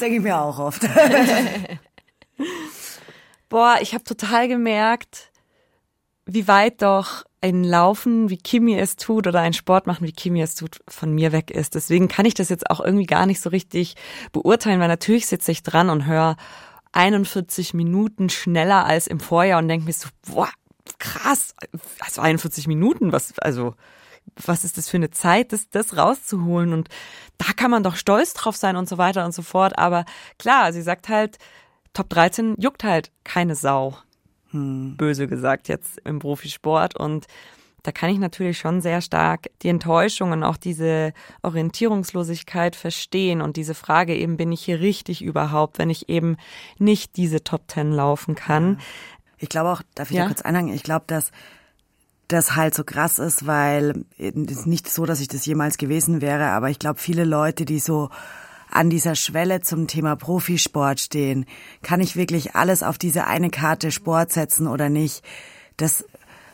denke ich mir auch oft. *laughs* Boah, ich habe total gemerkt, wie weit doch ein Laufen, wie Kimi es tut, oder ein Sport machen, wie Kimi es tut, von mir weg ist. Deswegen kann ich das jetzt auch irgendwie gar nicht so richtig beurteilen, weil natürlich sitze ich dran und höre 41 Minuten schneller als im Vorjahr und denke mir so, boah, krass, also 41 Minuten, was, also, was ist das für eine Zeit, das, das rauszuholen? Und da kann man doch stolz drauf sein und so weiter und so fort. Aber klar, sie sagt halt, Top 13 juckt halt keine Sau. Hm. Böse gesagt jetzt im Profisport. Und da kann ich natürlich schon sehr stark die Enttäuschung und auch diese Orientierungslosigkeit verstehen und diese Frage eben, bin ich hier richtig überhaupt, wenn ich eben nicht diese Top 10 laufen kann. Ich glaube auch, darf ich ja? da kurz einhaken, ich glaube, dass das halt so krass ist, weil es ist nicht so, dass ich das jemals gewesen wäre, aber ich glaube, viele Leute, die so an dieser Schwelle zum Thema Profisport stehen. Kann ich wirklich alles auf diese eine Karte Sport setzen oder nicht? Das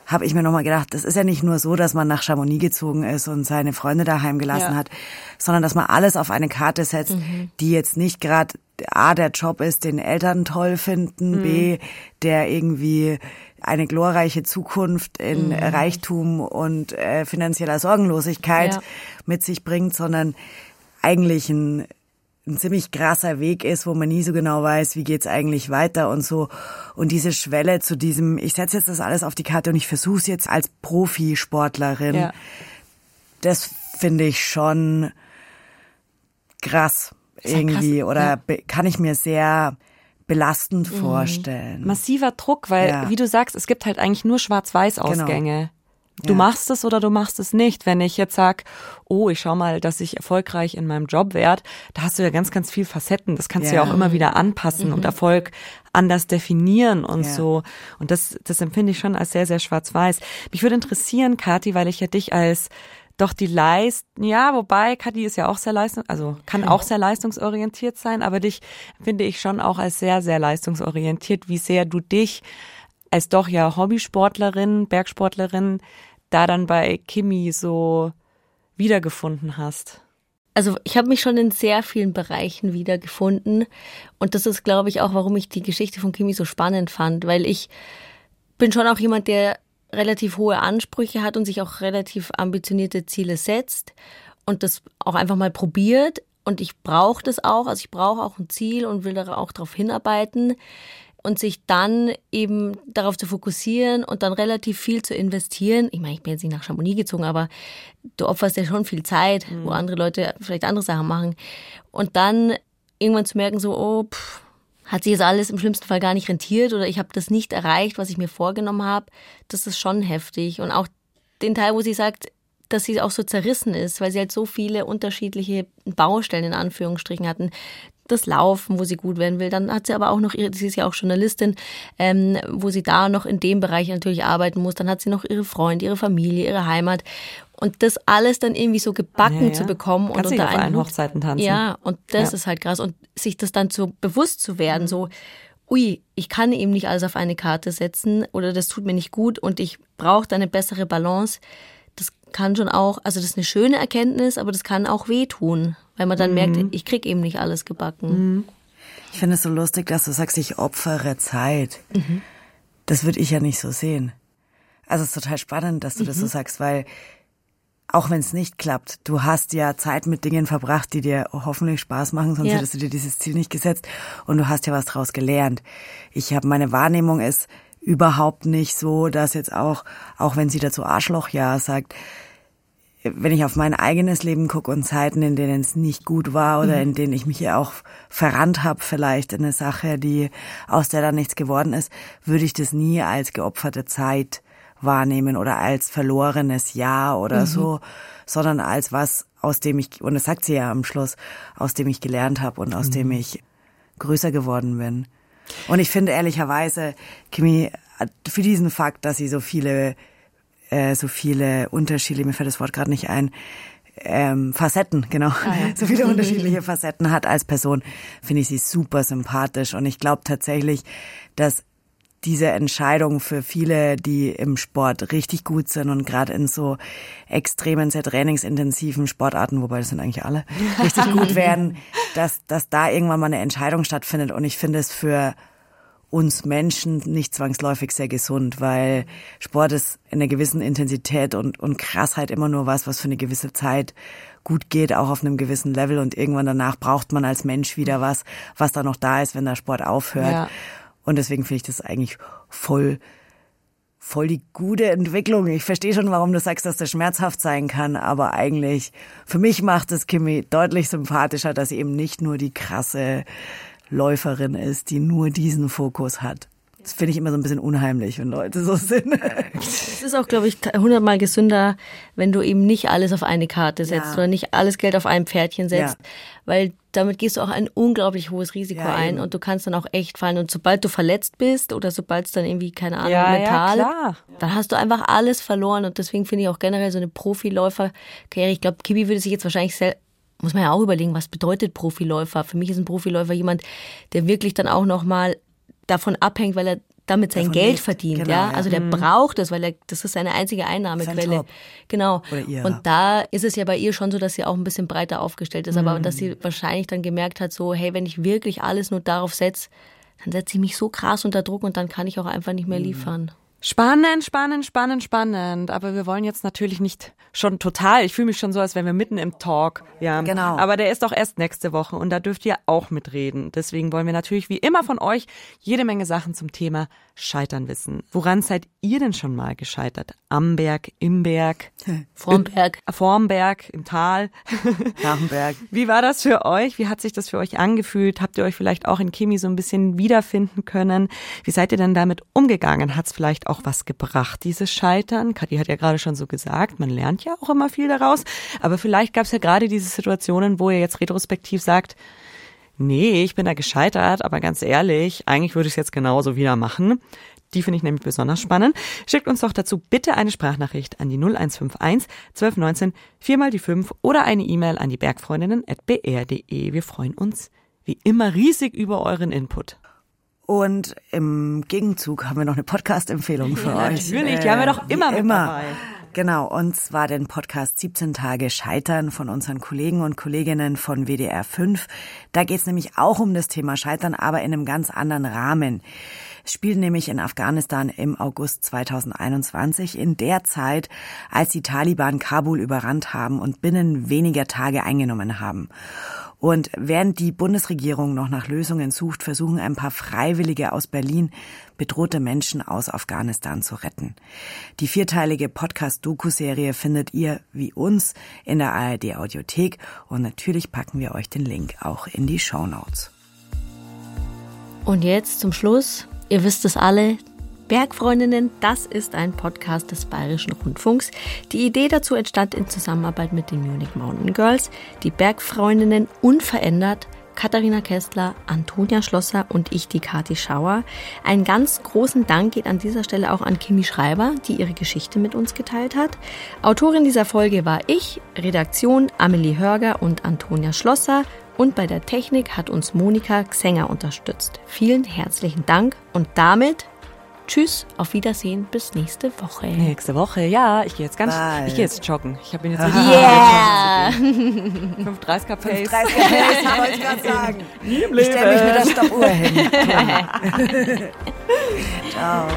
habe ich mir nochmal gedacht, das ist ja nicht nur so, dass man nach Chamonix gezogen ist und seine Freunde daheim gelassen ja. hat, sondern dass man alles auf eine Karte setzt, mhm. die jetzt nicht gerade A, der Job ist, den Eltern toll finden, mhm. B, der irgendwie eine glorreiche Zukunft in mhm. Reichtum und äh, finanzieller Sorgenlosigkeit ja. mit sich bringt, sondern eigentlich ein ein ziemlich krasser Weg ist, wo man nie so genau weiß, wie geht's eigentlich weiter und so. Und diese Schwelle zu diesem, ich setze jetzt das alles auf die Karte und ich versuche es jetzt als Profisportlerin. Ja. das finde ich schon krass irgendwie krass, oder ja. kann ich mir sehr belastend mhm. vorstellen. Massiver Druck, weil wie du sagst, es gibt halt eigentlich nur Schwarz-Weiß-Ausgänge. Genau. Du ja. machst es oder du machst es nicht. Wenn ich jetzt sag, oh, ich schau mal, dass ich erfolgreich in meinem Job werde, da hast du ja ganz, ganz viel Facetten. Das kannst ja. du ja auch immer wieder anpassen mhm. und Erfolg anders definieren und ja. so. Und das, das empfinde ich schon als sehr, sehr schwarz-weiß. Mich würde interessieren, Kathi, weil ich ja dich als doch die Leist, ja, wobei Kadi ist ja auch sehr leistung, also kann auch sehr leistungsorientiert sein, aber dich finde ich schon auch als sehr, sehr leistungsorientiert, wie sehr du dich als doch ja Hobbysportlerin, Bergsportlerin, da dann bei Kimi so wiedergefunden hast. Also ich habe mich schon in sehr vielen Bereichen wiedergefunden und das ist, glaube ich, auch, warum ich die Geschichte von Kimi so spannend fand, weil ich bin schon auch jemand, der relativ hohe Ansprüche hat und sich auch relativ ambitionierte Ziele setzt und das auch einfach mal probiert. Und ich brauche das auch, also ich brauche auch ein Ziel und will da auch darauf hinarbeiten und sich dann eben darauf zu fokussieren und dann relativ viel zu investieren. Ich meine, ich bin jetzt nicht nach Chamonix gezogen, aber du opferst ja schon viel Zeit, mhm. wo andere Leute vielleicht andere Sachen machen. Und dann irgendwann zu merken, so, oh, pff, hat sich jetzt alles im schlimmsten Fall gar nicht rentiert oder ich habe das nicht erreicht, was ich mir vorgenommen habe, das ist schon heftig. Und auch den Teil, wo sie sagt, dass sie auch so zerrissen ist, weil sie halt so viele unterschiedliche Baustellen in Anführungsstrichen hatten. Das Laufen, wo sie gut werden will. Dann hat sie aber auch noch, ihre, sie ist ja auch Journalistin, ähm, wo sie da noch in dem Bereich natürlich arbeiten muss. Dann hat sie noch ihre Freunde, ihre Familie, ihre Heimat. Und das alles dann irgendwie so gebacken ja, ja. zu bekommen Kannst und unter einen Hochzeiten tanzen. Ja, und das ja. ist halt krass. Und sich das dann so bewusst zu werden, mhm. so, ui, ich kann eben nicht alles auf eine Karte setzen oder das tut mir nicht gut und ich brauche da eine bessere Balance. Das kann schon auch, also das ist eine schöne Erkenntnis, aber das kann auch wehtun, weil man dann mhm. merkt, ich krieg eben nicht alles gebacken. Mhm. Ich finde es so lustig, dass du sagst, ich opfere Zeit. Mhm. Das würde ich ja nicht so sehen. Also es ist total spannend, dass du das so mhm. sagst, weil auch wenn es nicht klappt, du hast ja Zeit mit Dingen verbracht, die dir hoffentlich Spaß machen, sonst ja. hättest du dir dieses Ziel nicht gesetzt und du hast ja was draus gelernt. Ich habe meine Wahrnehmung ist überhaupt nicht so, dass jetzt auch auch wenn sie dazu Arschloch ja sagt, wenn ich auf mein eigenes Leben gucke und Zeiten, in denen es nicht gut war oder mhm. in denen ich mich ja auch verrannt habe, vielleicht in eine Sache, die aus der dann nichts geworden ist, würde ich das nie als geopferte Zeit wahrnehmen oder als verlorenes Jahr oder mhm. so, sondern als was, aus dem ich, und das sagt sie ja am Schluss, aus dem ich gelernt habe und aus mhm. dem ich größer geworden bin. Und ich finde ehrlicherweise, Kimi, für diesen Fakt, dass sie so viele, äh, so viele Unterschiede, mir fällt das Wort gerade nicht ein, ähm, Facetten, genau, ah, ja. *laughs* so viele unterschiedliche Facetten hat als Person, finde ich sie super sympathisch. Und ich glaube tatsächlich, dass diese Entscheidung für viele, die im Sport richtig gut sind und gerade in so extremen, sehr trainingsintensiven Sportarten, wobei das sind eigentlich alle, *laughs* richtig gut werden, dass, dass da irgendwann mal eine Entscheidung stattfindet. Und ich finde es für uns Menschen nicht zwangsläufig sehr gesund, weil Sport ist in einer gewissen Intensität und, und Krassheit immer nur was, was für eine gewisse Zeit gut geht, auch auf einem gewissen Level und irgendwann danach braucht man als Mensch wieder was, was da noch da ist, wenn der Sport aufhört. Ja. Und deswegen finde ich das eigentlich voll, voll die gute Entwicklung. Ich verstehe schon, warum du sagst, dass das schmerzhaft sein kann, aber eigentlich, für mich macht es Kimi deutlich sympathischer, dass sie eben nicht nur die krasse Läuferin ist, die nur diesen Fokus hat. Das finde ich immer so ein bisschen unheimlich, wenn Leute so sind. Es ist auch, glaube ich, hundertmal gesünder, wenn du eben nicht alles auf eine Karte setzt ja. oder nicht alles Geld auf ein Pferdchen setzt, ja. weil damit gehst du auch ein unglaublich hohes Risiko ja, ein und du kannst dann auch echt fallen. Und sobald du verletzt bist oder sobald es dann irgendwie, keine Ahnung, ja, Metall, ja, dann hast du einfach alles verloren. Und deswegen finde ich auch generell so eine Profiläufer-Karriere, ich glaube, Kibi würde sich jetzt wahrscheinlich selbst muss man ja auch überlegen, was bedeutet Profiläufer? Für mich ist ein Profiläufer jemand, der wirklich dann auch nochmal davon abhängt, weil er damit sein Geld lebt. verdient, genau, ja? Also der mhm. braucht es, weil er, das ist seine einzige Einnahmequelle. Genau. Ihr, und da ist es ja bei ihr schon so, dass sie auch ein bisschen breiter aufgestellt ist, mhm. aber dass sie wahrscheinlich dann gemerkt hat, so, hey, wenn ich wirklich alles nur darauf setze, dann setze ich mich so krass unter Druck und dann kann ich auch einfach nicht mehr mhm. Spannend, spannend, spannend, spannend. Aber wir wollen jetzt natürlich nicht schon total. Ich fühle mich schon so, als wären wir mitten im Talk. Ja, Genau. Aber der ist doch erst nächste Woche und da dürft ihr auch mitreden. Deswegen wollen wir natürlich wie immer von euch jede Menge Sachen zum Thema Scheitern wissen. Woran seid ihr denn schon mal gescheitert? Am Berg, im Berg, *laughs* Fromberg. vorm Berg, im Tal? *laughs* Nachenberg. Wie war das für euch? Wie hat sich das für euch angefühlt? Habt ihr euch vielleicht auch in Kimi so ein bisschen wiederfinden können? Wie seid ihr denn damit umgegangen? Hat es vielleicht auch was gebracht, dieses Scheitern? Kathi hat ja gerade schon so gesagt, man lernt ja auch immer viel daraus. Aber vielleicht gab es ja gerade diese Situationen, wo ihr jetzt retrospektiv sagt, nee, ich bin da gescheitert, aber ganz ehrlich, eigentlich würde ich es jetzt genauso wieder machen. Die finde ich nämlich besonders spannend. Schickt uns doch dazu bitte eine Sprachnachricht an die 0151 1219 4 mal die 5 oder eine E-Mail an die bergfreundinnen.br.de. Wir freuen uns wie immer riesig über euren Input. Und im Gegenzug haben wir noch eine Podcast-Empfehlung für euch. natürlich, die haben wir doch immer mit dabei. Genau, und zwar den Podcast 17 Tage Scheitern von unseren Kollegen und Kolleginnen von WDR 5. Da geht's nämlich auch um das Thema Scheitern, aber in einem ganz anderen Rahmen. Es spielt nämlich in Afghanistan im August 2021, in der Zeit, als die Taliban Kabul überrannt haben und binnen weniger Tage eingenommen haben. Und während die Bundesregierung noch nach Lösungen sucht, versuchen ein paar Freiwillige aus Berlin, bedrohte Menschen aus Afghanistan zu retten. Die vierteilige Podcast-Doku-Serie findet ihr wie uns in der ARD Audiothek und natürlich packen wir euch den Link auch in die Show Notes. Und jetzt zum Schluss, ihr wisst es alle, Bergfreundinnen, das ist ein Podcast des Bayerischen Rundfunks. Die Idee dazu entstand in Zusammenarbeit mit den Munich Mountain Girls. Die Bergfreundinnen unverändert. Katharina Kessler, Antonia Schlosser und ich, die Kati Schauer. Einen ganz großen Dank geht an dieser Stelle auch an Kimi Schreiber, die ihre Geschichte mit uns geteilt hat. Autorin dieser Folge war ich, Redaktion Amelie Hörger und Antonia Schlosser. Und bei der Technik hat uns Monika Xenger unterstützt. Vielen herzlichen Dank und damit Tschüss, auf Wiedersehen, bis nächste Woche. Nächste Woche, ja, ich gehe jetzt ganz, Bald. ich gehe jetzt joggen. Ich habe ihn jetzt *laughs* richtig Yeah! 5,30er Pace. 30 ich wollte gerade *laughs* sagen. Ich stelle mich mit der Stoppuhr hin. *laughs* Ciao.